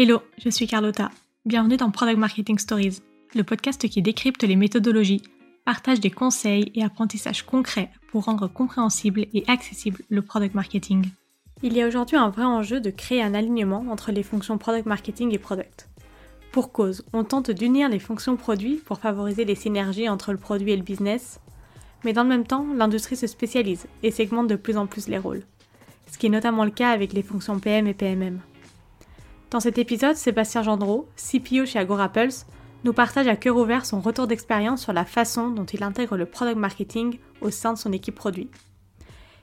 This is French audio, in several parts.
Hello, je suis Carlotta. Bienvenue dans Product Marketing Stories, le podcast qui décrypte les méthodologies, partage des conseils et apprentissages concrets pour rendre compréhensible et accessible le product marketing. Il y a aujourd'hui un vrai enjeu de créer un alignement entre les fonctions product marketing et product. Pour cause, on tente d'unir les fonctions produits pour favoriser les synergies entre le produit et le business, mais dans le même temps, l'industrie se spécialise et segmente de plus en plus les rôles, ce qui est notamment le cas avec les fonctions PM et PMM. Dans cet épisode, Sébastien Gendreau, CPO chez AgoraPulse, nous partage à cœur ouvert son retour d'expérience sur la façon dont il intègre le product marketing au sein de son équipe produit.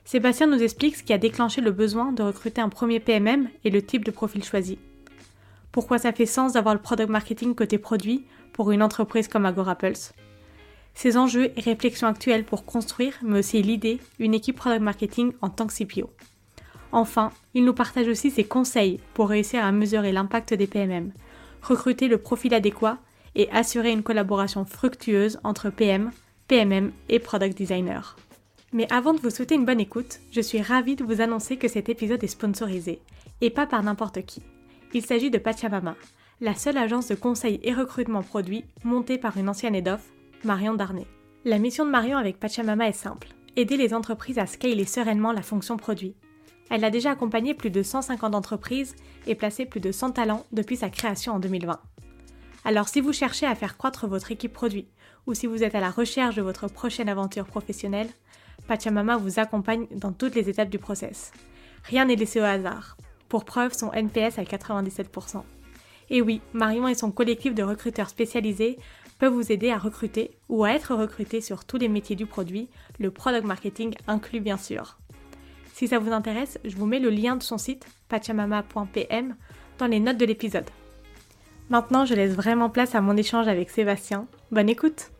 Sébastien nous explique ce qui a déclenché le besoin de recruter un premier PMM et le type de profil choisi. Pourquoi ça fait sens d'avoir le product marketing côté produit pour une entreprise comme AgoraPulse. Ses enjeux et réflexions actuelles pour construire, mais aussi l'idée, une équipe product marketing en tant que CPO. Enfin, il nous partage aussi ses conseils pour réussir à mesurer l'impact des PMM, recruter le profil adéquat et assurer une collaboration fructueuse entre PM, PMM et Product Designer. Mais avant de vous souhaiter une bonne écoute, je suis ravie de vous annoncer que cet épisode est sponsorisé, et pas par n'importe qui. Il s'agit de Pachamama, la seule agence de conseil et recrutement produit montée par une ancienne head-off, Marion Darnay. La mission de Marion avec Pachamama est simple, aider les entreprises à scaler sereinement la fonction produit elle a déjà accompagné plus de 150 entreprises et placé plus de 100 talents depuis sa création en 2020. Alors si vous cherchez à faire croître votre équipe produit ou si vous êtes à la recherche de votre prochaine aventure professionnelle, Pachamama vous accompagne dans toutes les étapes du process. Rien n'est laissé au hasard. Pour preuve, son NPS à 97%. Et oui, Marion et son collectif de recruteurs spécialisés peuvent vous aider à recruter ou à être recruté sur tous les métiers du produit, le product marketing inclus bien sûr. Si ça vous intéresse, je vous mets le lien de son site pachamama.pm dans les notes de l'épisode. Maintenant, je laisse vraiment place à mon échange avec Sébastien. Bonne écoute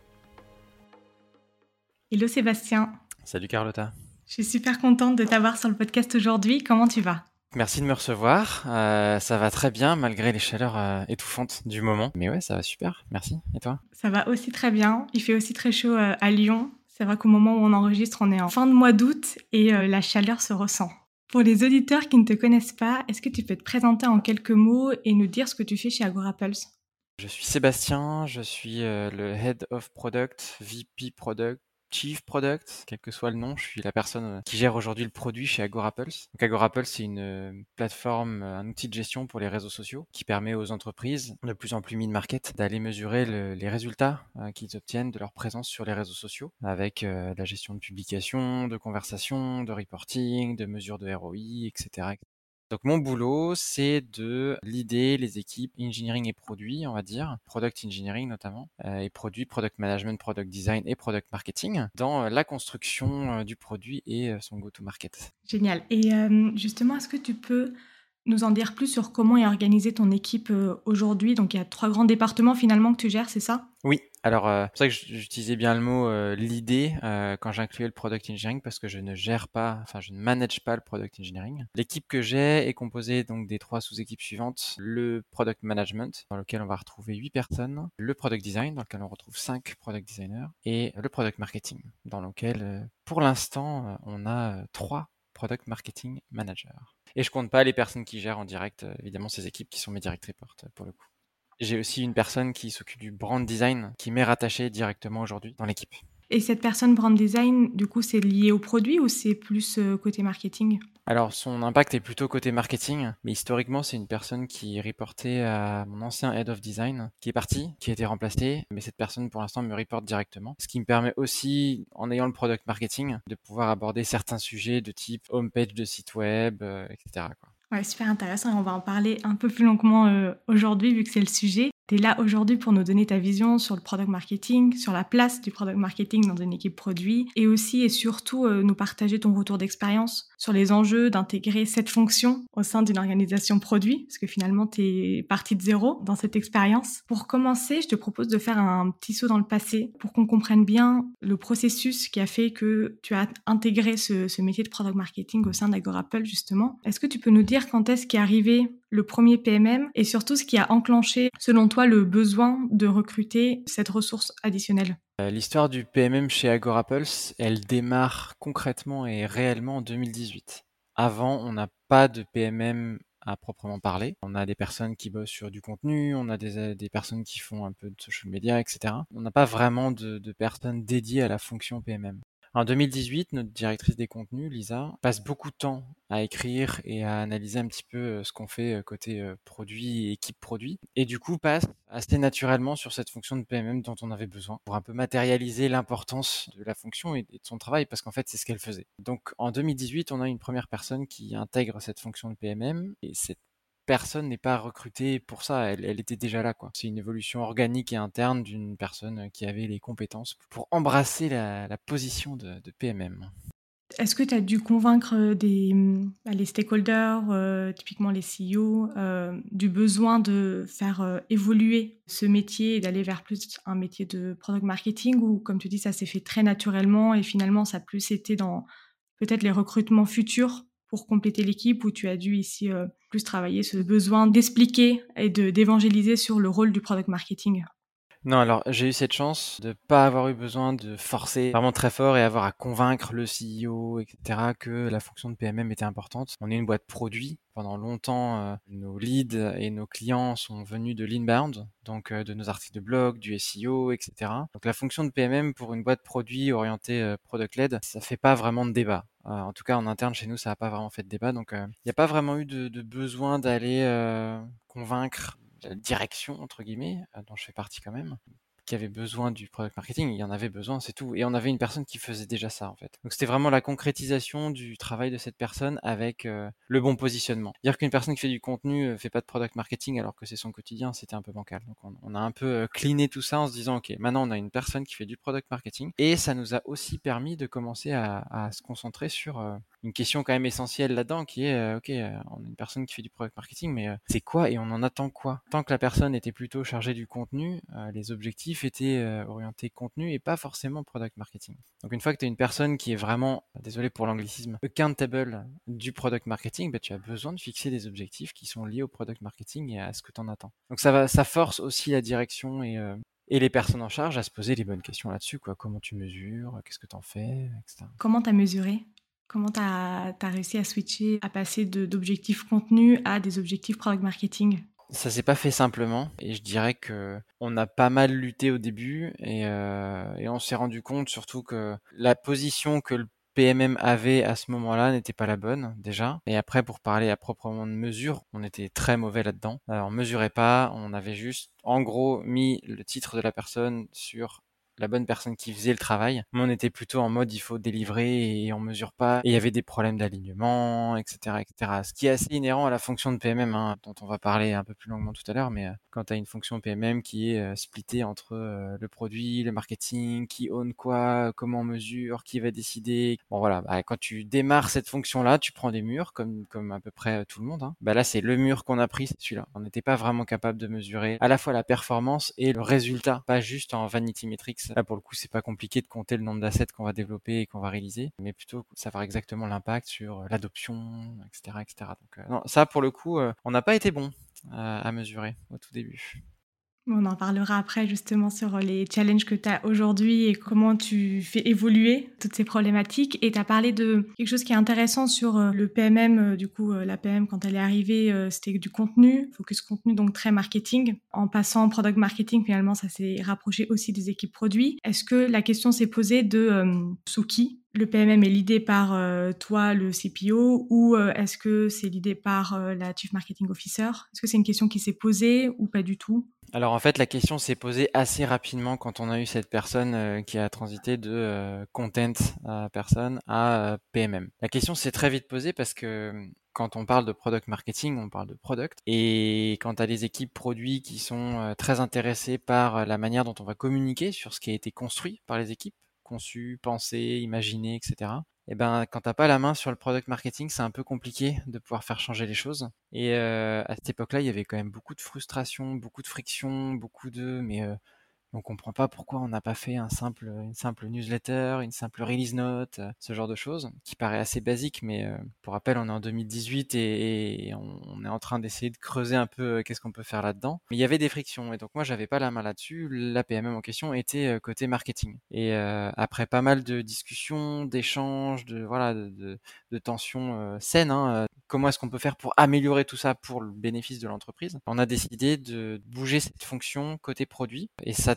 Hello Sébastien Salut Carlotta Je suis super contente de t'avoir sur le podcast aujourd'hui. Comment tu vas? Merci de me recevoir. Euh, ça va très bien malgré les chaleurs euh, étouffantes du moment. Mais ouais, ça va super. Merci. Et toi? Ça va aussi très bien. Il fait aussi très chaud euh, à Lyon. C'est vrai qu'au moment où on enregistre, on est en fin de mois d'août et euh, la chaleur se ressent. Pour les auditeurs qui ne te connaissent pas, est-ce que tu peux te présenter en quelques mots et nous dire ce que tu fais chez AgoraPulse Je suis Sébastien, je suis euh, le Head of Product, VP Product Chief Product, quel que soit le nom, je suis la personne euh, qui gère aujourd'hui le produit chez AgoraPulse. Donc c'est une euh, plateforme, euh, un outil de gestion pour les réseaux sociaux qui permet aux entreprises de plus en plus mid-market d'aller mesurer les résultats qu'ils obtiennent de leur présence sur les réseaux sociaux avec la gestion de publication, de conversation, de reporting, de mesures de ROI, etc. Donc mon boulot, c'est de l'idée les équipes engineering et produits, on va dire, product engineering notamment, euh, et produit, product management, product design et product marketing dans euh, la construction euh, du produit et son go-to-market. Génial. Et justement, est-ce que tu peux nous en dire plus sur comment est organisée ton équipe aujourd'hui? Donc il y a trois grands départements finalement que tu gères, c'est ça? Oui, alors, euh, c'est pour ça que j'utilisais bien le mot euh, l'idée euh, quand j'incluais le product engineering parce que je ne gère pas, enfin je ne manage pas le product engineering. L'équipe que j'ai est composée donc des trois sous-équipes suivantes. Le product management dans lequel on va retrouver huit personnes, le product design dans lequel on retrouve cinq product designers. Et le product marketing dans lequel pour l'instant on a trois product marketing managers. Et je compte pas les personnes qui gèrent en direct évidemment ces équipes qui sont mes direct reports pour le coup. J'ai aussi une personne qui s'occupe du brand design qui m'est rattachée directement aujourd'hui dans l'équipe. Et cette personne brand design, du coup, c'est lié au produit ou c'est plus euh, côté marketing? Alors, son impact est plutôt côté marketing, mais historiquement, c'est une personne qui reportait à mon ancien head of design, qui est parti, qui a été remplacé, mais cette personne, pour l'instant, me reporte directement. Ce qui me permet aussi, en ayant le product marketing, de pouvoir aborder certains sujets de type homepage de site web, euh, etc. Quoi. Ouais, super intéressant et on va en parler un peu plus longuement euh, aujourd'hui vu que c'est le sujet. Tu es là aujourd'hui pour nous donner ta vision sur le product marketing, sur la place du product marketing dans une équipe produit et aussi et surtout euh, nous partager ton retour d'expérience sur les enjeux d'intégrer cette fonction au sein d'une organisation produit, parce que finalement tu es parti de zéro dans cette expérience. Pour commencer, je te propose de faire un petit saut dans le passé pour qu'on comprenne bien le processus qui a fait que tu as intégré ce, métier de product marketing au sein d'Agorapple justement. Est-ce que tu peux nous dire quand est-ce qu'est arrivé le premier PMM et surtout ce qui a enclenché, selon toi, le besoin de recruter cette ressource additionnelle? Euh, L'histoire du PMM chez AgoraPulse, elle démarre concrètement et réellement en 2018. Avant, on n'a pas de PMM à proprement parler. On a des personnes qui bossent sur du contenu, on a des, des personnes qui font un peu de social media, etc. On n'a pas vraiment de, de personnes dédiées à la fonction PMM. En 2018, notre directrice des contenus, Lisa, passe beaucoup de temps à écrire et à analyser un petit peu euh, ce qu'on fait euh, côté euh, produit et équipe produit. Et du coup, passe assez naturellement sur cette fonction de PMM dont on avait besoin pour un peu matérialiser l'importance de la fonction et de son travail parce qu'en fait, c'est ce qu'elle faisait. Donc, en 2018, on a une première personne qui intègre cette fonction de PMM et cette personne n'est pas recrutée pour ça, elle, était déjà là. C'est une évolution organique et interne d'une personne qui avait les compétences pour embrasser la, position de, PMM. Est-ce que tu as dû convaincre euh, des, bah, les stakeholders, euh, typiquement les CEO, euh, du besoin de faire évoluer ce métier et d'aller vers plus un métier de product marketing ou comme tu dis, ça s'est fait très naturellement et finalement ça a plus été dans peut-être les recrutements futurs? Pour compléter l'équipe où tu as dû ici euh, plus travailler ce besoin d'expliquer et d'évangéliser sur le rôle du product marketing? Non, alors j'ai eu cette chance de pas avoir eu besoin de forcer vraiment très fort et avoir à convaincre le CEO, etc., que la fonction de PMM était importante. On est une boîte produit. Pendant longtemps, euh, nos leads et nos clients sont venus de l'inbound, donc euh, de nos articles de blog, du SEO, etc. Donc la fonction de PMM pour une boîte produit orientée euh, product-led, ça fait pas vraiment de débat. en tout cas, en interne chez nous, ça n'a pas vraiment fait de débat. Donc, il n'y a pas vraiment eu de, besoin d'aller convaincre la direction, entre guillemets, dont je fais partie quand même, qui avait besoin du product marketing, il y en avait besoin, c'est tout. Et on avait une personne qui faisait déjà ça en fait. Donc c'était vraiment la concrétisation du travail de cette personne avec euh, le bon positionnement. Dire qu'une personne qui fait du contenu euh, fait pas de product marketing alors que c'est son quotidien, c'était un peu bancal. Donc on, a un peu euh, cleané tout ça en se disant ok, maintenant on a une personne qui fait du product marketing et ça nous a aussi permis de commencer à, à se concentrer sur une question quand même essentielle là-dedans qui est ok, on a une personne qui fait du product marketing, mais c'est quoi et on en attend quoi? Tant que la personne était plutôt chargée du contenu, les objectifs était euh, orienté contenu et pas forcément product marketing. Donc une fois que tu es une personne qui est vraiment, désolé pour l'anglicisme, accountable du product marketing, bah, tu as besoin de fixer des objectifs qui sont liés au product marketing et à ce que tu en attends. Donc ça, va, ça force aussi la direction et, euh, et les personnes en charge à se poser les bonnes questions là-dessus. Quoi. Comment tu mesures, qu'est-ce que tu en fais, etc. Comment tu as mesuré? Comment tu as, réussi à switcher, à passer d'objectifs contenu à des objectifs product marketing? Ça s'est pas fait simplement et je dirais que on a pas mal lutté au début et, euh, et on s'est rendu compte surtout que la position que le PMM avait à ce moment-là n'était pas la bonne déjà. Et après, pour parler à proprement de mesure, on était très mauvais là-dedans. Alors, on mesurait pas, on avait juste en gros mis le titre de la personne sur la bonne personne qui faisait le travail. Mais on était plutôt en mode il faut délivrer et on mesure pas. Et il y avait des problèmes d'alignement, etc., etc. Ce qui est assez inhérent à la fonction de PMM, hein, dont on va parler un peu plus longuement tout à l'heure. Mais euh, quand tu as une fonction PMM qui est euh, splittée entre euh, le produit, le marketing, qui own quoi, comment on mesure, qui va décider. Bon voilà, bah, quand tu démarres cette fonction-là, tu prends des murs comme comme à peu près tout le monde. Hein. Bah là, c'est le mur qu'on a pris, c'est celui-là. On n'était pas vraiment capable de mesurer à la fois la performance et le résultat, pas juste en vanity metrics Là, pour le coup, c'est pas compliqué de compter le nombre d'assets qu'on va développer et qu'on va réaliser, mais plutôt savoir exactement l'impact sur euh, l'adoption, etc., etc. Donc, euh, ça, pour le coup, euh, on n'a pas été bon à mesurer au tout début. On en parlera après justement sur les challenges que tu as aujourd'hui et comment tu fais évoluer toutes ces problématiques. Et tu as parlé de quelque chose qui est intéressant sur euh, le PMM. Euh, du coup, euh, la PM, quand elle est arrivée, c'était du contenu, focus contenu, donc très marketing. En passant en product marketing, finalement, ça s'est rapproché aussi des équipes produits. Est-ce que la question s'est posée de sous qui le PMM est l'idée par toi, le CPO, ou est-ce que c'est l'idée par la Chief Marketing Officer? Est-ce que c'est une question qui s'est posée ou pas du tout? Alors en fait, la question s'est posée assez rapidement quand on a eu cette personne euh, qui a transité de euh, content à personne à euh, PMM. La question s'est très vite posée parce que quand on parle de product marketing, on parle de product. Et quand tu as des équipes produits qui sont très intéressées par la manière dont on va communiquer sur ce qui a été construit par les équipes, conçu, pensé, imaginé, etc et eh ben quand t'as pas la main sur le product marketing, c'est un peu compliqué de pouvoir faire changer les choses. Et euh, à cette époque-là, il y avait quand même beaucoup de frustration, beaucoup de friction, beaucoup de mais euh, on comprend pas pourquoi on n'a pas fait un simple, une simple newsletter, une simple release note, euh, ce genre de choses, qui paraît assez basique, mais euh, pour rappel, on est en 2018 et, on, est en train d'essayer de creuser un peu euh, qu'est-ce qu'on peut faire là-dedans. Mais il y avait des frictions, et donc moi j'avais pas la main là-dessus. La PMM en question était côté marketing. Et après pas mal de discussions, d'échanges, de voilà, de, de, tensions saines, hein, comment est-ce qu'on peut faire pour améliorer tout ça pour le bénéfice de l'entreprise. On a décidé de bouger cette fonction côté produit et ça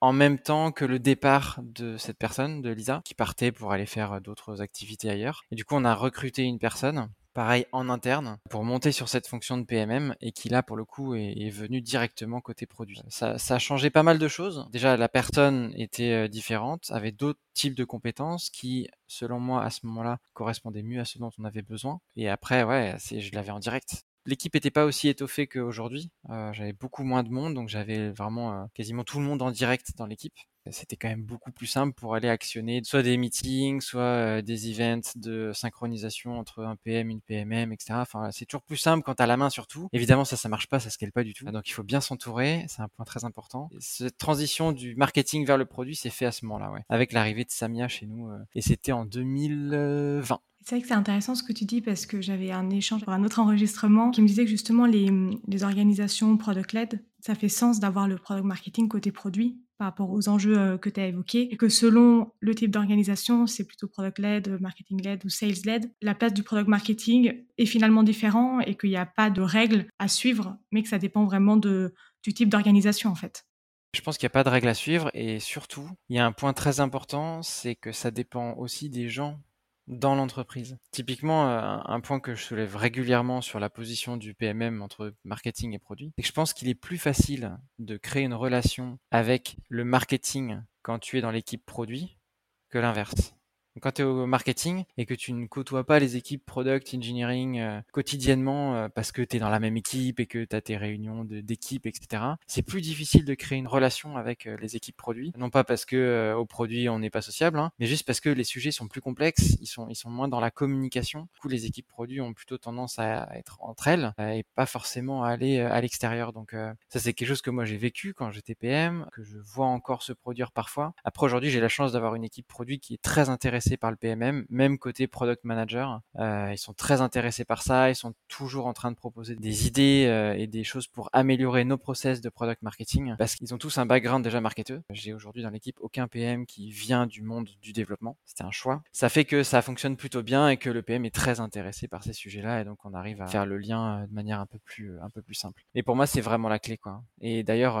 en même temps que le départ de cette personne, de Lisa, qui partait pour aller faire d'autres activités ailleurs. Et du coup, on a recruté une personne pareil en interne pour monter sur cette fonction de PMM et qui là pour le coup est, venu directement côté produit. Ça, ça, a changé pas mal de choses. Déjà la personne était euh, différente, avait d'autres types de compétences qui selon moi à ce moment-là correspondaient mieux à ce dont on avait besoin. Et après ouais, je l'avais en direct. L'équipe n'était pas aussi étoffée qu'aujourd'hui. Euh, j'avais beaucoup moins de monde, donc j'avais vraiment euh, quasiment tout le monde en direct dans l'équipe c'était quand même beaucoup plus simple pour aller actionner soit des meetings, soit euh, des events de synchronisation entre un PM, une PMM, etc. Enfin, c'est toujours plus simple quand t'as la main sur tout. Évidemment, ça, ça marche pas, ça scale pas du tout. Donc, il faut bien s'entourer. C'est un point très important. cette transition du marketing vers le produit s'est fait à ce moment-là, ouais. Avec l'arrivée de Samia chez nous. Euh, et c'était en 2020. C'est vrai que c'est intéressant ce que tu dis parce que j'avais un échange pour un autre enregistrement qui me disait que justement les, organisations product-led, ça fait sens d'avoir le product marketing côté produit par rapport aux enjeux euh, que tu as évoqués, et que selon le type d'organisation, c'est plutôt product-led, marketing-led ou sales-led, la place du product marketing est finalement différent et qu'il n'y a pas de règles à suivre, mais que ça dépend vraiment de, du type d'organisation en fait. Je pense qu'il n'y a pas de règles à suivre et surtout, il y a un point très important, c'est que ça dépend aussi des gens dans l'entreprise. Typiquement, euh, un point que je soulève régulièrement sur la position du PMM entre marketing et produit, c'est que je pense qu'il est plus facile de créer une relation avec le marketing quand tu es dans l'équipe produit que l'inverse quand tu es au marketing et que tu ne côtoies pas les équipes product engineering euh, quotidiennement euh, parce que tu es dans la même équipe et que tu as tes réunions d'équipe, etc., c'est plus difficile de créer une relation avec euh, les équipes produits. Non pas parce que au produit on n'est pas sociable, hein, mais juste parce que les sujets sont plus complexes, ils sont, ils sont moins dans la communication. Du coup, les équipes produits ont plutôt tendance à être entre elles et pas forcément à aller à l'extérieur. Donc ça, c'est quelque chose que moi j'ai vécu quand j'étais PM, que je vois encore se produire parfois. Après aujourd'hui, j'ai la chance d'avoir une équipe produit qui est très par le PMM, même côté product manager. Euh, ils sont très intéressés par ça, ils sont toujours en train de proposer des idées euh, et des choses pour améliorer nos process de product marketing parce qu'ils ont tous un background déjà marketeur. J'ai aujourd'hui dans l'équipe aucun PM qui vient du monde du développement. C'était un choix. Ça fait que ça fonctionne plutôt bien et que le PM est très intéressé par ces sujets-là et donc on arrive à faire le lien euh, de manière un peu plus un peu plus simple. Et pour moi, c'est vraiment la clé quoi. Et d'ailleurs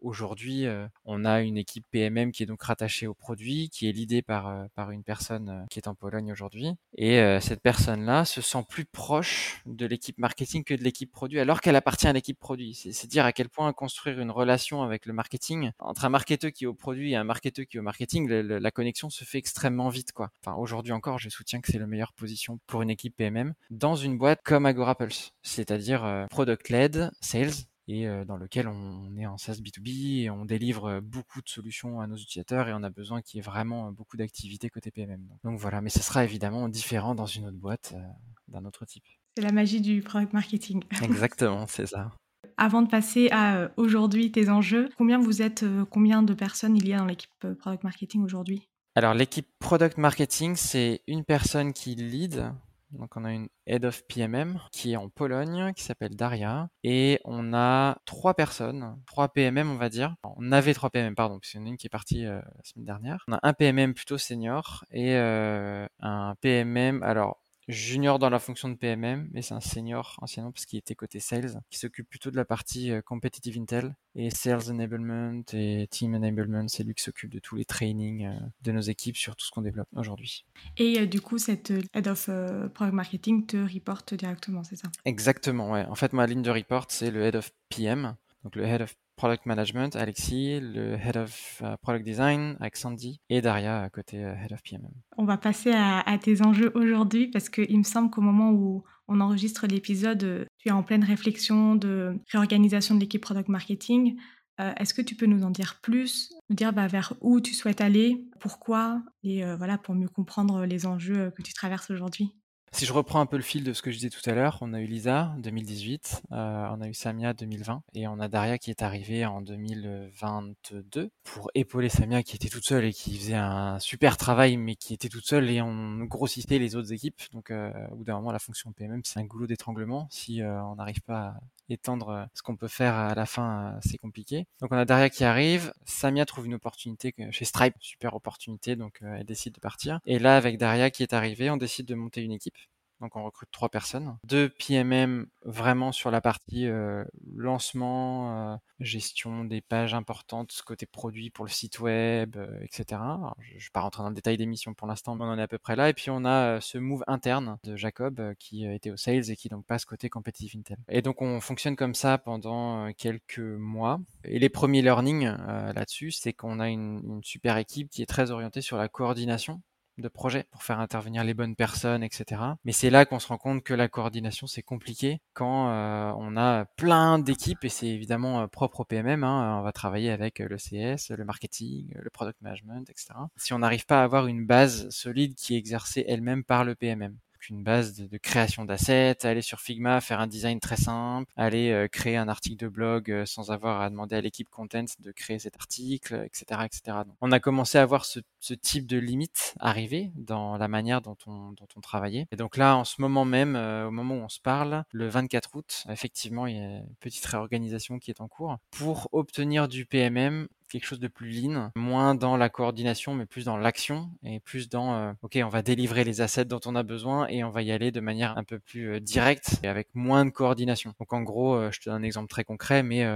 aujourd'hui, on a une équipe PMM qui est donc rattachée au produit, qui est l'idée par par une personne euh, qui est en Pologne aujourd'hui. Et euh, cette personne-là se sent plus proche de l'équipe marketing que de l'équipe produit, alors qu'elle appartient à l'équipe produit. C'est dire à quel point construire une relation avec le marketing, entre un marketeur qui est au produit et un marketeur qui est au marketing, la connexion se fait extrêmement vite. quoi. Enfin, aujourd'hui encore, je soutiens que c'est la meilleure position pour une équipe PMM dans une boîte comme Agora Pulse, c'est-à-dire euh, product-led, sales, et dans lequel on, est en SaaS B2B et on délivre beaucoup de solutions à nos utilisateurs et on a besoin qu'il y ait vraiment beaucoup d'activités côté PMM. Donc, voilà, mais ce sera évidemment différent dans une autre boîte d'un autre type. C'est la magie du product marketing. Exactement, c'est ça. Avant de passer à aujourd'hui tes enjeux, combien vous êtes, combien de personnes il y a dans l'équipe product marketing aujourd'hui? Alors l'équipe product marketing, c'est une personne qui lead donc on a une Head of PMM qui est en Pologne, qui s'appelle Daria. Et on a trois personnes, trois PMM on va dire. On avait trois PMM, pardon, parce qu'il y en a une qui est partie euh, la semaine dernière. On a un PMM plutôt senior et euh, un PMM, alors junior dans la fonction de PMM, mais c'est un senior anciennement parce qu'il était côté sales, qui s'occupe plutôt de la partie euh, competitive intel et sales enablement et team enablement. C'est lui qui s'occupe de tous les trainings euh, de nos équipes sur tout ce qu'on développe aujourd'hui. Et euh, du coup, cette head of product marketing te reporte directement, c'est ça? Exactement, ouais. En fait, ma ligne de report, c'est le head of PM, donc le head of Product Management, Alexis, le Head of euh, Product Design avec Sandy et Daria à côté euh, Head of PMM. On va passer à, tes enjeux aujourd'hui parce qu'il me semble qu'au moment où on enregistre l'épisode, tu es en pleine réflexion de réorganisation de l'équipe Product Marketing. Euh, est-ce que tu peux nous en dire plus, nous dire bah, vers où tu souhaites aller, pourquoi, et voilà pour mieux comprendre les enjeux que tu traverses aujourd'hui? Si je reprends un peu le fil de ce que je disais tout à l'heure, on a eu Lisa 2018, euh, on a eu Samia 2020 et on a Daria qui est arrivée en 2022 pour épauler Samia qui était toute seule et qui faisait un super travail mais qui était toute seule et on grossissait les autres équipes. Donc euh, au bout d'un moment la fonction PMM c'est un goulot d'étranglement si euh, on n'arrive pas à étendre ce qu'on peut faire à la fin, c'est compliqué. Donc on a Daria qui arrive, Samia trouve une opportunité chez Stripe, super opportunité, donc elle décide de partir. Et là avec Daria qui est arrivée, on décide de monter une équipe donc on recrute trois personnes. Deux PMM vraiment sur la partie euh, lancement, euh, gestion des pages importantes, côté produit pour le site web, euh, etc. je ne vais pas rentrer dans le détail des missions pour l'instant, mais on en est à peu près là. Et puis on a ce move interne de Jacob qui était au sales et qui donc passe côté competitive intel. Et donc on fonctionne comme ça pendant quelques mois. Et les premiers learnings là-dessus, c'est qu'on a une super équipe qui est très orientée sur la coordination de projet pour faire intervenir les bonnes personnes, etc. Mais c'est là qu'on se rend compte que la coordination c'est compliqué quand euh, on a plein d'équipes et c'est évidemment euh, propre au PMM. Hein. on va travailler avec euh, le CS, le marketing, le product management, etc. Si on n'arrive pas à avoir une base solide qui est exercée elle-même par le PMM une base de, création d'assets, aller sur Figma, faire un design très simple, aller euh, créer un article de blog euh, sans avoir à demander à l'équipe content de créer cet article, etc., etc. on a commencé à voir ce, type de limite arriver dans la manière dont on, dont on travaillait. Et donc là, en ce moment même, euh, au moment où on se parle, le 24 août, effectivement, il y a une petite réorganisation qui est en cours pour obtenir du PMM quelque chose de plus lean, moins dans la coordination, mais plus dans l'action et plus dans euh, ok, on va délivrer les assets dont on a besoin et on va y aller de manière un peu plus euh, directe et avec moins de coordination. Donc en gros, euh, je te donne un exemple très concret, mais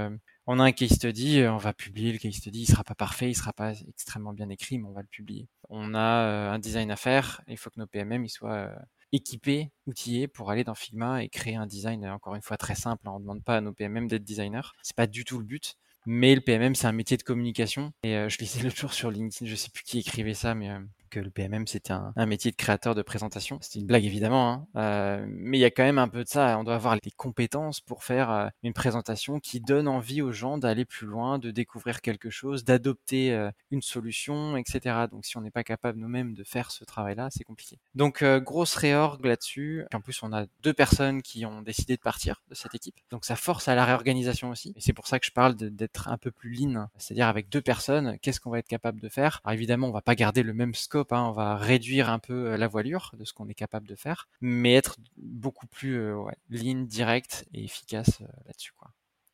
on a un case study, on va publier le case study, il sera pas parfait, il sera pas extrêmement bien écrit, mais on va le publier. On a un design à faire, il faut que nos PMM soient équipés, outillés pour aller dans Figma et créer un design encore une fois très simple. On ne demande pas à nos PMM d'être designers, c'est pas du tout le but. Mais le PMM, c'est un métier de communication. Et euh, je lisais le jour sur LinkedIn, je sais plus qui écrivait ça, mais euh, que le PMM c'était un, métier de créateur de présentation. C'est une blague évidemment, hein. euh, mais il y a quand même un peu de ça. On doit avoir les compétences pour faire euh, une présentation qui donne envie aux gens d'aller plus loin, de découvrir quelque chose, d'adopter euh, une solution, etc. Donc si on n'est pas capable nous-mêmes de faire ce travail-là, c'est compliqué. Donc grosse réorg là-dessus. En plus, on a deux personnes qui ont décidé de partir de cette équipe. Donc ça force à la réorganisation aussi. Et c'est pour ça que je parle d'être un peu plus lean, c'est-à-dire avec deux personnes, qu'est-ce qu'on va être capable de faire? Alors évidemment, on va pas garder le même scope Hein, on va réduire un peu euh, la voilure de ce qu'on est capable de faire, mais être beaucoup plus euh, ouais, lean, direct et efficace euh, là-dessus. Quoi.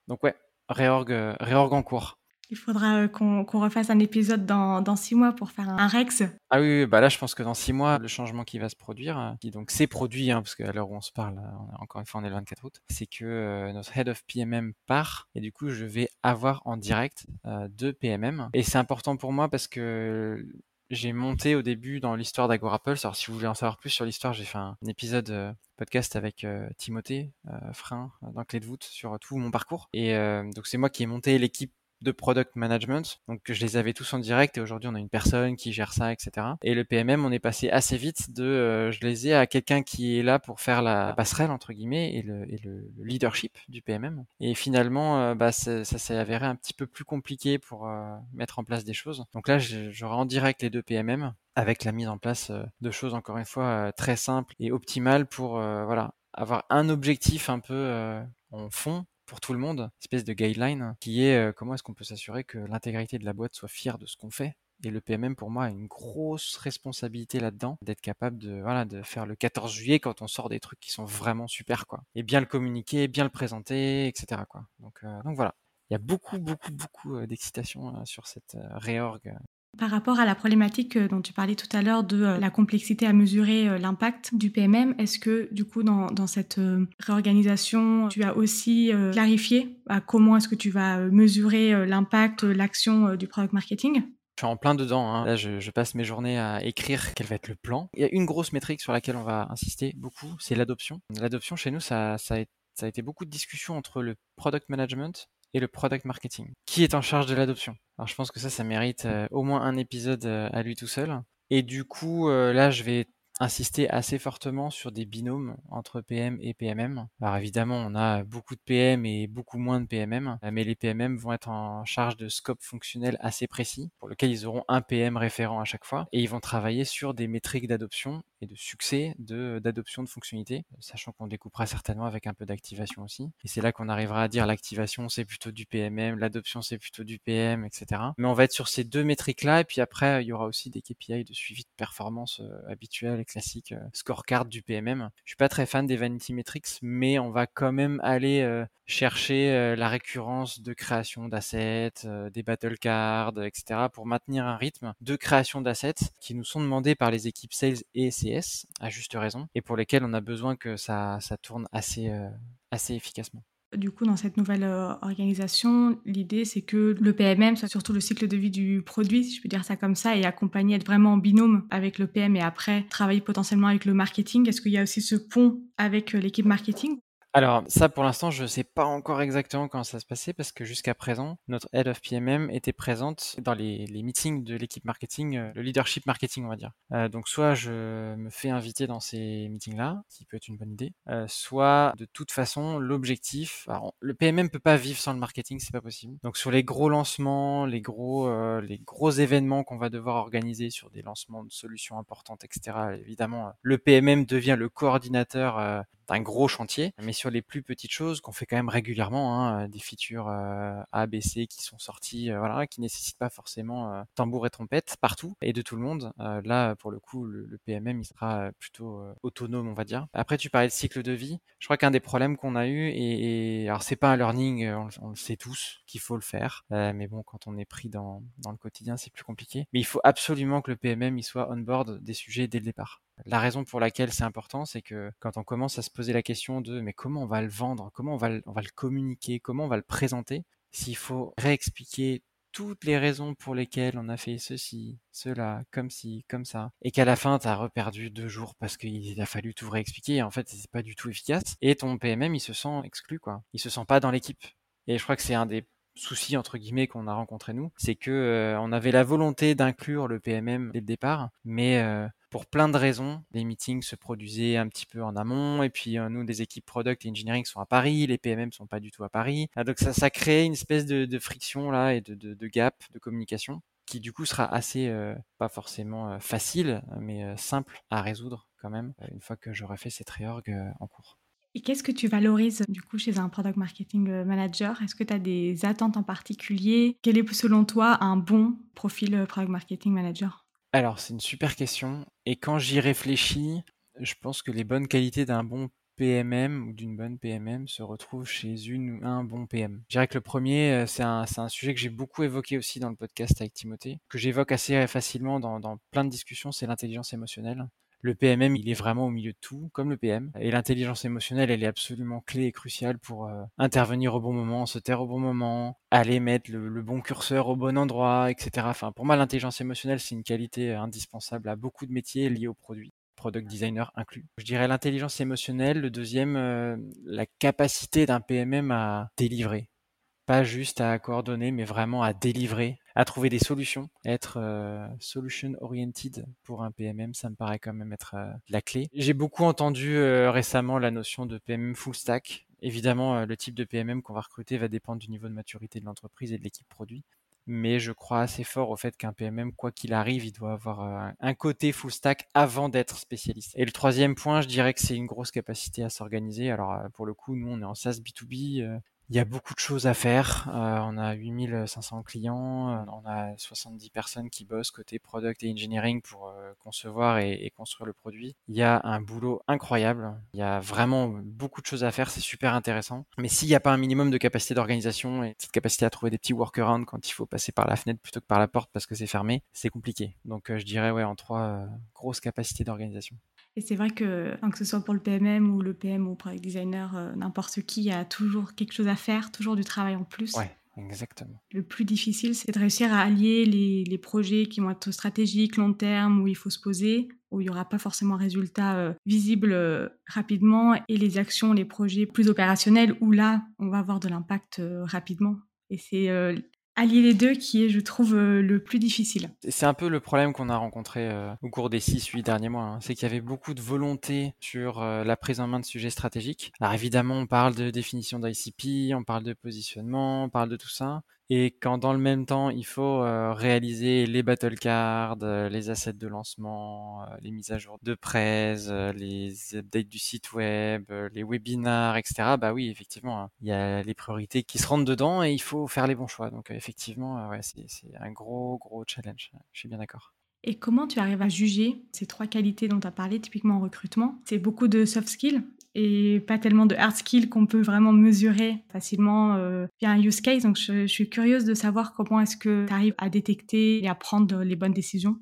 Donc ouais, réorg, réorg en cours. Il faudra qu'on refasse un épisode dans, six mois pour faire un, Rex. Ah oui, bah là je pense que dans six mois, le changement qui va se produire, qui donc s'est produit, hein, parce qu'à l'heure où on se parle, encore une fois on est le 24 août, c'est que notre Head of PMM part et du coup je vais avoir en direct deux PMM. Et c'est important pour moi parce que j'ai monté au début dans l'histoire d'Agorapulse. Alors si vous voulez en savoir plus sur l'histoire, j'ai fait un, épisode euh, podcast avec euh, Timothée euh, Frein dans Clé de voûte sur tout mon parcours. Et donc c'est moi qui ai monté l'équipe de product management. Donc je les avais tous en direct et aujourd'hui on a une personne qui gère ça, etc. Et le PMM, on est passé assez vite de euh, je les ai à quelqu'un qui est là pour faire la passerelle entre guillemets et le, leadership du PMM. Et finalement, euh, bah, ça, s'est avéré un petit peu plus compliqué pour euh, mettre en place des choses. Donc là, j'aurai en direct les deux PMM avec la mise en place de choses encore une fois très simples et optimales pour voilà avoir un objectif un peu en fond pour tout le monde, espèce de guideline qui est euh, comment est-ce qu'on peut s'assurer que l'intégralité de la boîte soit fière de ce qu'on fait? Et le PMM pour moi a une grosse responsabilité là-dedans, d'être capable de voilà de faire le 14 juillet quand on sort des trucs qui sont vraiment super quoi, et bien le communiquer, bien le présenter, etc. quoi. Donc euh, donc voilà, il y a beaucoup beaucoup beaucoup euh, d'excitation sur cette réorg par rapport à la problématique euh, dont tu parlais tout à l'heure de euh, la complexité à mesurer euh, l'impact du PMM, est-ce que du coup dans, cette réorganisation, tu as aussi clarifié à comment est-ce que tu vas mesurer l'impact, l'action du product marketing? Je suis en plein dedans. Hein. Là, je, passe mes journées à écrire quel va être le plan. Il y a une grosse métrique sur laquelle on va insister beaucoup, c'est l'adoption. L'adoption chez nous, ça, a, ça a été beaucoup de discussions entre le product management et le product marketing. Qui est en charge de l'adoption? Alors je pense que ça, ça mérite euh, au moins un épisode euh, à lui tout seul. Et du coup, euh, là, je vais insister assez fortement sur des binômes entre PM et PMM. Alors évidemment, on a beaucoup de PM et beaucoup moins de PMM, mais les PMM vont être en charge de scope fonctionnel assez précis, pour lequel ils auront un PM référent à chaque fois, et ils vont travailler sur des métriques d'adoption et de succès d'adoption de fonctionnalités, sachant qu'on découpera certainement avec un peu d'activation aussi. Et c'est là qu'on arrivera à dire l'activation c'est plutôt du PMM, l'adoption c'est plutôt du PM, etc. Mais on va être sur ces deux métriques-là, et puis après il y aura aussi des KPI de suivi de performance euh, habituels, les classiques scorecards du PMM. Je suis pas très fan des vanity metrics, mais on va quand même aller chercher la récurrence de création d'assets, des battle cards, etc. pour maintenir un rythme de création d'assets qui nous sont demandés par les équipes sales et CS à juste raison et pour lesquels on a besoin que ça, ça tourne assez, assez efficacement. Du coup, dans cette nouvelle euh, organisation, l'idée, c'est que le PMM soit surtout le cycle de vie du produit, si je peux dire ça comme ça, et accompagner, être vraiment en binôme avec le PM et après travailler potentiellement avec le marketing. Est-ce qu'il y a aussi ce pont avec euh, l'équipe marketing alors ça, pour l'instant, je ne sais pas encore exactement comment ça se passait parce que jusqu'à présent, notre Head of PMM était présente dans les, meetings de l'équipe marketing, euh, le leadership marketing, on va dire. Euh, donc soit je me fais inviter dans ces meetings-là, qui peut être une bonne idée, euh, soit de toute façon, l'objectif, le PMM peut pas vivre sans le marketing, c'est pas possible. Donc sur les gros lancements, les gros, les gros événements qu'on va devoir organiser sur des lancements de solutions importantes, etc. Évidemment, le PMM devient le coordinateur d'un gros chantier, mais sur les plus petites choses qu'on fait quand même régulièrement, hein, des features euh, A, B, C qui sont sorties, euh, voilà, qui nécessitent pas forcément euh, tambour et trompette partout et de tout le monde. là, pour le coup, le, PMM il sera plutôt autonome, on va dire. Après, tu parlais de cycle de vie. Je crois qu'un des problèmes qu'on a eu, et, alors c'est pas un learning, on, le sait tous qu'il faut le faire, mais bon, quand on est pris dans, dans le quotidien, c'est plus compliqué. Mais il faut absolument que le PMM il soit on board des sujets dès le départ. La raison pour laquelle c'est important, c'est que quand on commence à se poser la question de mais comment on va le vendre, comment on va le, communiquer, comment on va le présenter, s'il faut réexpliquer toutes les raisons pour lesquelles on a fait ceci, cela, comme ci, comme ça, et qu'à la fin, tu as reperdu deux jours parce qu'il a fallu tout réexpliquer, et en fait, c'est pas du tout efficace, et ton PMM, il se sent exclu, quoi. Il se sent pas dans l'équipe. Et je crois que c'est un des soucis entre guillemets qu'on a rencontré nous, c'est que euh, on avait la volonté d'inclure le PMM dès le départ, mais euh, pour plein de raisons. Les meetings se produisaient un petit peu en amont, et puis euh, nous, des équipes product et engineering sont à Paris, les PMM sont pas du tout à Paris. Ah, donc ça, ça crée une espèce de, friction là et de, gap de communication qui du coup sera assez, euh, pas forcément euh, facile, mais simple à résoudre quand même, une fois que j'aurai fait cette réorg en cours. Et qu'est-ce que tu valorises du coup chez un product marketing manager? Est-ce que tu as des attentes en particulier? Quel est selon toi un bon profil product marketing manager? Alors, c'est une super question. Et quand j'y réfléchis, je pense que les bonnes qualités d'un bon PMM ou d'une bonne PMM se retrouvent chez une ou un bon PM. Je dirais que le premier, euh, c'est un, sujet que j'ai beaucoup évoqué aussi dans le podcast avec Timothée, que j'évoque assez facilement dans plein de discussions, c'est l'intelligence émotionnelle. Le PMM, il est vraiment au milieu de tout, comme le PM. Et l'intelligence émotionnelle, elle est absolument clé et cruciale pour euh, intervenir au bon moment, se taire au bon moment, aller mettre le, bon curseur au bon endroit, etc. Pour moi, l'intelligence émotionnelle, c'est une qualité indispensable à beaucoup de métiers liés au produit product designer inclus. Je dirais l'intelligence émotionnelle, le deuxième, euh, la capacité d'un PMM à délivrer. Pas juste à coordonner, mais vraiment à délivrer à trouver des solutions, être euh, solution oriented pour un PMM, ça me paraît quand même être euh, la clé. J'ai beaucoup entendu euh, récemment la notion de PMM full stack. Évidemment, le type de PMM qu'on va recruter va dépendre du niveau de maturité de l'entreprise et de l'équipe produit. Mais je crois assez fort au fait qu'un PMM, quoi qu'il arrive, il doit avoir un côté full stack avant d'être spécialiste. Et le troisième point, je dirais que c'est une grosse capacité à s'organiser. Alors pour le coup, nous, on est en SaaS B2B. Il y a beaucoup de choses à faire. Euh, on a 8500 clients, euh, on a 70 personnes qui bossent côté product et engineering pour euh, concevoir et, construire le produit. Il y a un boulot incroyable. Il y a vraiment beaucoup de choses à faire. C'est super intéressant. Mais s'il n'y a pas un minimum de capacité d'organisation et cette capacité à trouver des petits workarounds quand il faut passer par la fenêtre plutôt que par la porte parce que c'est fermé, c'est compliqué. Donc je dirais ouais en trois grosses capacités d'organisation. Et c'est vrai que, que ce soit pour le PMM ou le PM ou product designer, euh, n'importe qui a toujours quelque chose à faire, toujours du travail en plus. Ouais, exactement. Le plus difficile, c'est de réussir à allier les, les, projets qui vont être stratégiques, long terme, où il faut se poser, où il n'y aura pas forcément résultat euh, visible euh, rapidement, et les actions, les projets plus opérationnels, où là, on va avoir de l'impact rapidement. Et c'est allier les deux qui est, je trouve, euh, le plus difficile. C'est un peu le problème qu'on a rencontré euh, au cours des 6-8 derniers mois. Hein. C'est qu'il y avait beaucoup de volonté sur euh, la prise en main de sujets stratégiques. Alors évidemment, on parle de définition d'ICP, on parle de positionnement, on parle de tout ça. Et quand dans le même temps, il faut euh, réaliser les battle cards, euh, les assets de lancement, euh, les mises à jour de presse, les updates du site web, les webinars, etc. Bah oui, effectivement, hein, il y a les priorités qui se rentrent dedans et il faut faire les bons choix. Donc effectivement, c'est un gros, gros challenge. Je suis bien d'accord. Et comment tu arrives à juger ces trois qualités dont tu as parlé, typiquement en recrutement? C'est beaucoup de soft skills et pas tellement de hard skills qu'on peut vraiment mesurer facilement euh, via un use case. Donc je, je suis curieuse de savoir comment est-ce que tu arrives à détecter et à prendre les bonnes décisions.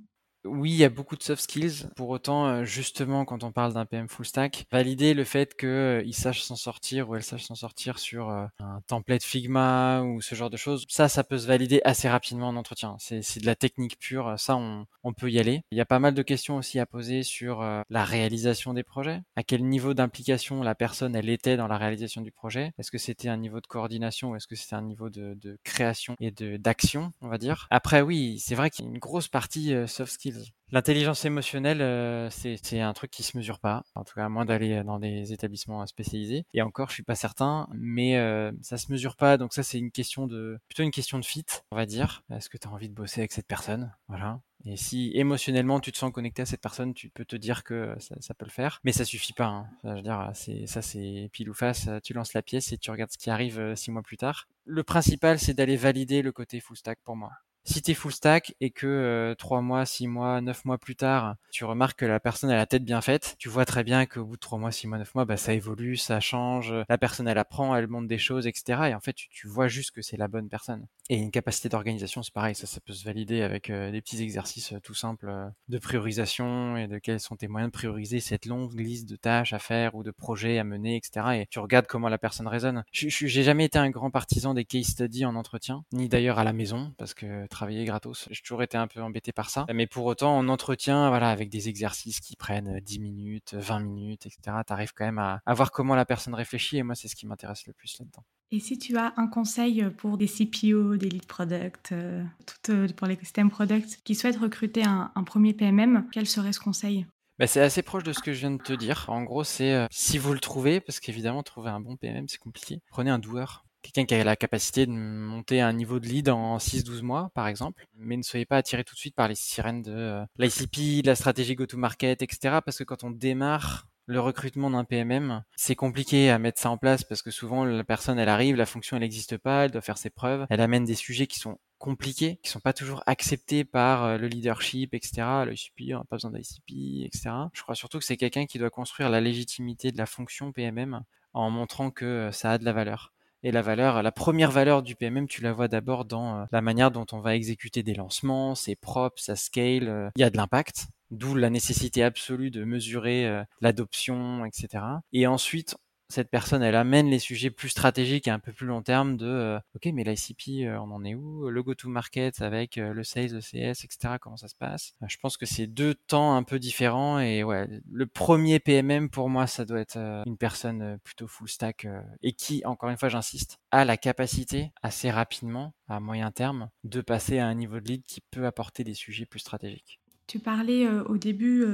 Oui, il y a beaucoup de soft skills. Pour autant, euh, justement, quand on parle d'un PM full stack, valider le fait qu'il euh, sache s'en sortir ou elle sache s'en sortir sur euh, un template Figma ou ce genre de choses, ça, ça peut se valider assez rapidement en entretien. C'est de la technique pure. Ça, on, peut y aller. Il y a pas mal de questions aussi à poser sur la réalisation des projets. À quel niveau d'implication la personne, elle était dans la réalisation du projet? Est-ce que c'était un niveau de coordination ou est-ce que c'était un niveau de, de création et d'action, on va dire? Après, oui, c'est vrai qu'il y a une grosse partie soft skills L'intelligence émotionnelle, euh, c'est un truc qui se mesure pas. En tout cas, à moins d'aller dans des établissements spécialisés. Et encore, je suis pas certain, mais euh, ça se mesure pas. Donc ça, c'est une question de plutôt une question de fit, on va dire. Est-ce que tu as envie de bosser avec cette personne? Voilà. Et si émotionnellement tu te sens connecté à cette personne, tu peux te dire que ça, peut le faire. Mais ça suffit pas. Hein. je veux dire, ça, c'est pile ou face. Tu lances la pièce et tu regardes ce qui arrive euh, six mois plus tard. Le principal, c'est d'aller valider le côté full stack pour moi. Si tu es full stack et que trois mois, six mois, neuf mois plus tard, tu remarques que la personne a la tête bien faite, tu vois très bien qu'au bout de trois mois, six mois, neuf mois, bah, ça évolue, ça change, la personne elle apprend, elle montre des choses, etc. Et en fait, tu, vois juste que c'est la bonne personne. Et une capacité d'organisation, c'est pareil, ça, ça peut se valider avec des petits exercices tout simples de priorisation et de quels sont tes moyens de prioriser cette longue liste de tâches à faire ou de projets à mener, etc. Et tu regardes comment la personne raisonne. J'ai jamais été un grand partisan des case studies en entretien, ni d'ailleurs à la maison, parce que travailler gratos. J'ai toujours été un peu embêté par ça. Mais pour autant, en entretien, voilà, avec des exercices qui prennent 10 minutes, 20 minutes, etc., t'arrives quand même à, à voir comment la personne réfléchit. Et moi, c'est ce qui m'intéresse le plus là-dedans. Et si tu as un conseil pour des CPO, des lead product, euh, tout, euh, pour l'écosystème product, qui souhaitent recruter un, premier PMM, quel serait ce conseil? Bah, c'est assez proche de ce que je viens de te dire. En gros, c'est euh, si vous le trouvez, parce qu'évidemment, trouver un bon PMM, c'est compliqué, prenez un doueur quelqu'un qui a la capacité de monter un niveau de lead en 6-12 mois, par exemple. Mais ne soyez pas attiré tout de suite par les sirènes de euh, l'ICP, de la stratégie go-to-market, etc. Parce que quand on démarre le recrutement d'un PMM, c'est compliqué à mettre ça en place parce que souvent la personne elle arrive, la fonction elle n'existe pas, elle doit faire ses preuves, elle amène des sujets qui sont compliqués, qui sont pas toujours acceptés par euh, le leadership, etc. L'ICP, on n'a pas besoin d'ICP, etc. Je crois surtout que c'est quelqu'un qui doit construire la légitimité de la fonction PMM en montrant que euh, ça a de la valeur. Et la valeur, la première valeur du PMM, tu la vois d'abord dans euh, la manière dont on va exécuter des lancements, c'est propre, ça scale, euh, il y a de l'impact, d'où la nécessité absolue de mesurer euh, l'adoption, etc. Et ensuite, cette personne, elle amène les sujets plus stratégiques et un peu plus long terme de euh, OK, mais l'ICP, euh, on en est où? Le go-to-market avec euh, le sales, le CS, etc. Comment ça se passe? Je pense que c'est deux temps un peu différents et ouais, le premier PMM pour moi, ça doit être une personne plutôt full stack et qui, encore une fois, j'insiste, a la capacité assez rapidement, à moyen terme, de passer à un niveau de lead qui peut apporter des sujets plus stratégiques. Tu parlais au début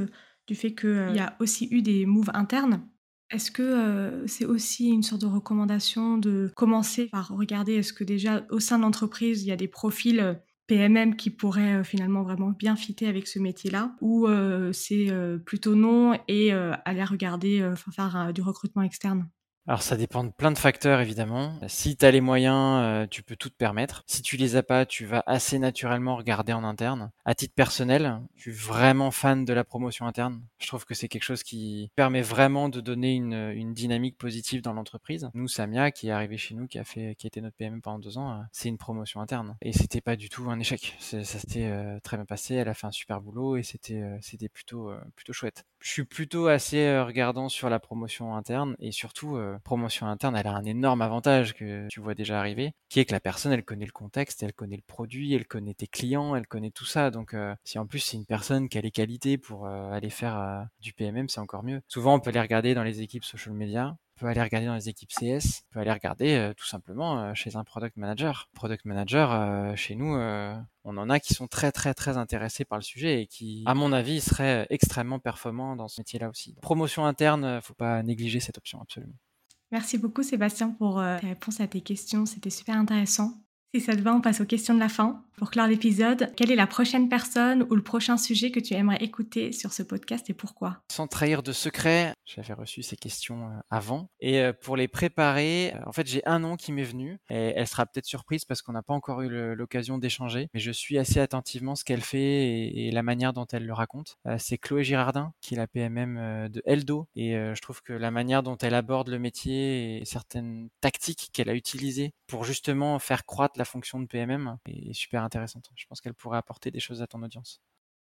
du fait qu'il y a aussi eu des moves internes est-ce que c'est aussi une sorte de recommandation de commencer par regarder est-ce que déjà au sein de l'entreprise, il y a des profils PMM qui pourraient finalement vraiment bien fitter avec ce métier-là? Ou c'est plutôt non et aller regarder, faire du recrutement externe? Alors ça dépend de plein de facteurs évidemment. Si tu as les moyens, euh, tu peux tout te permettre. Si tu les as pas, tu vas assez naturellement regarder en interne. À titre personnel, je suis vraiment fan de la promotion interne. Je trouve que c'est quelque chose qui permet vraiment de donner une, une dynamique positive dans l'entreprise. Nous, Samia, qui est arrivé chez nous, qui a fait, qui était notre PM pendant deux ans, euh, c'est une promotion interne. Et c'était pas du tout un échec. Ça s'était euh, très bien passé. Elle a fait un super boulot et c'était, c'était plutôt, plutôt chouette. Je suis plutôt assez regardant sur la promotion interne et surtout promotion interne, elle a un énorme avantage que tu vois déjà arriver, qui est que la personne, elle connaît le contexte, elle connaît le produit, elle connaît tes clients, elle connaît tout ça. Donc, euh, si en plus c'est une personne qui a les qualités pour euh, aller faire euh, du PMM, c'est encore mieux. Souvent, on peut les regarder dans les équipes social media, on peut aller regarder dans les équipes CS, on peut aller regarder tout simplement chez un product manager. Product manager, chez nous, on en a qui sont très très très intéressés par le sujet et qui, à mon avis, seraient extrêmement performants dans ce métier-là aussi. Promotion interne, faut pas négliger cette option absolument. Merci beaucoup Sébastien pour euh, tes réponses à tes questions, c'était super intéressant. Si ça te va, on passe aux questions de la fin. Pour clore l'épisode, quelle est la prochaine personne ou le prochain sujet que tu aimerais écouter sur ce podcast et pourquoi? Sans trahir de secret, j'avais reçu ces questions euh, avant. Et euh, pour les préparer, euh, en fait, j'ai un nom qui m'est venu. Et elle sera peut-être surprise parce qu'on n'a pas encore eu l'occasion d'échanger. Mais je suis assez attentivement ce qu'elle fait et, la manière dont elle le raconte. C'est Chloé Girardin, qui est la PMM de Eldo. Et je trouve que la manière dont elle aborde le métier et certaines tactiques qu'elle a utilisées pour justement faire croître la fonction de PMM est super intéressante. Je pense qu'elle pourrait apporter des choses à ton audience.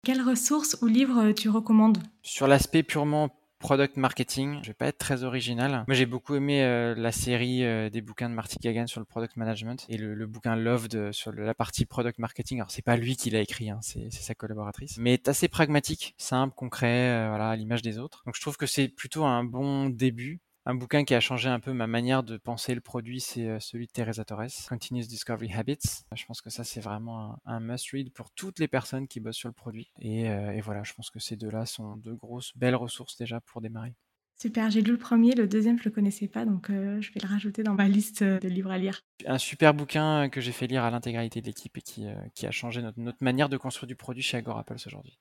Quelles ressources ou livres tu recommandes? Sur l'aspect purement product marketing, je vais pas être très original. Moi, j'ai beaucoup aimé euh, la série euh, des bouquins de Marty Kagan sur le product management et le, bouquin Loved sur la partie product marketing. Alors, c'est pas lui qui l'a écrit, hein, c'est sa collaboratrice, mais est assez pragmatique, simple, concret, euh, voilà, à l'image des autres. Donc, je trouve que c'est plutôt un bon début un bouquin qui a changé un peu ma manière de penser le produit, c'est euh, celui de Teresa Torres, Continuous Discovery Habits. Je pense que ça, c'est vraiment un, must-read pour toutes les personnes qui bossent sur le produit. Euh, et, voilà, je pense que ces deux-là sont deux grosses, belles ressources déjà pour démarrer. Super, j'ai lu le premier, le deuxième je le connaissais pas, donc euh, je vais le rajouter dans ma liste de livres à lire. Un super bouquin que j'ai fait lire à l'intégralité de l'équipe et qui, qui a changé notre, notre, manière de construire du produit chez Agora Apples aujourd'hui.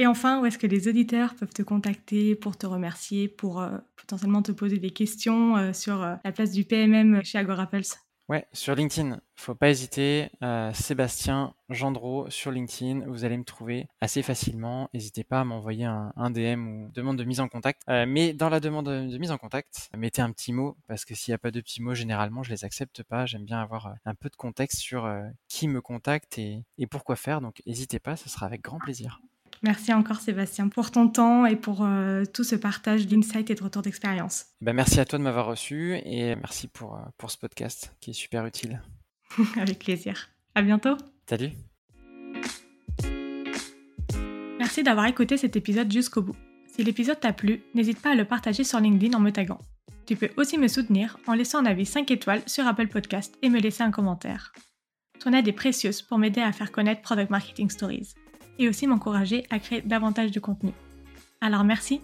Et enfin, où est-ce que les auditeurs peuvent te contacter pour te remercier, pour euh, potentiellement te poser des questions euh, sur euh, la place du PMM chez Agorapels Ouais, sur LinkedIn, faut pas hésiter. Sébastien Gendreau sur LinkedIn, vous allez me trouver assez facilement. N'hésitez pas à m'envoyer un, DM ou demande de mise en contact. mais dans la demande de, mise en contact, mettez un petit mot parce que s'il n'y a pas de petit mot, généralement je les accepte pas. J'aime bien avoir un peu de contexte sur qui me contacte et, et pourquoi faire. Donc n'hésitez pas, ce sera avec grand plaisir. Merci encore Sébastien pour ton temps et pour euh, tout ce partage d'insights et de retour d'expérience. Ben, merci à toi de m'avoir reçu et merci pour, euh, pour ce podcast qui est super utile. Avec plaisir. À bientôt. Salut. Merci d'avoir écouté cet épisode jusqu'au bout. Si l'épisode t'a plu, n'hésite pas à le partager sur LinkedIn en me taguant. Tu peux aussi me soutenir en laissant un avis 5 étoiles sur Apple Podcast et me laisser un commentaire. Ton aide est précieuse pour m'aider à faire connaître Product Marketing Stories et aussi m'encourager à créer davantage de contenu. Alors merci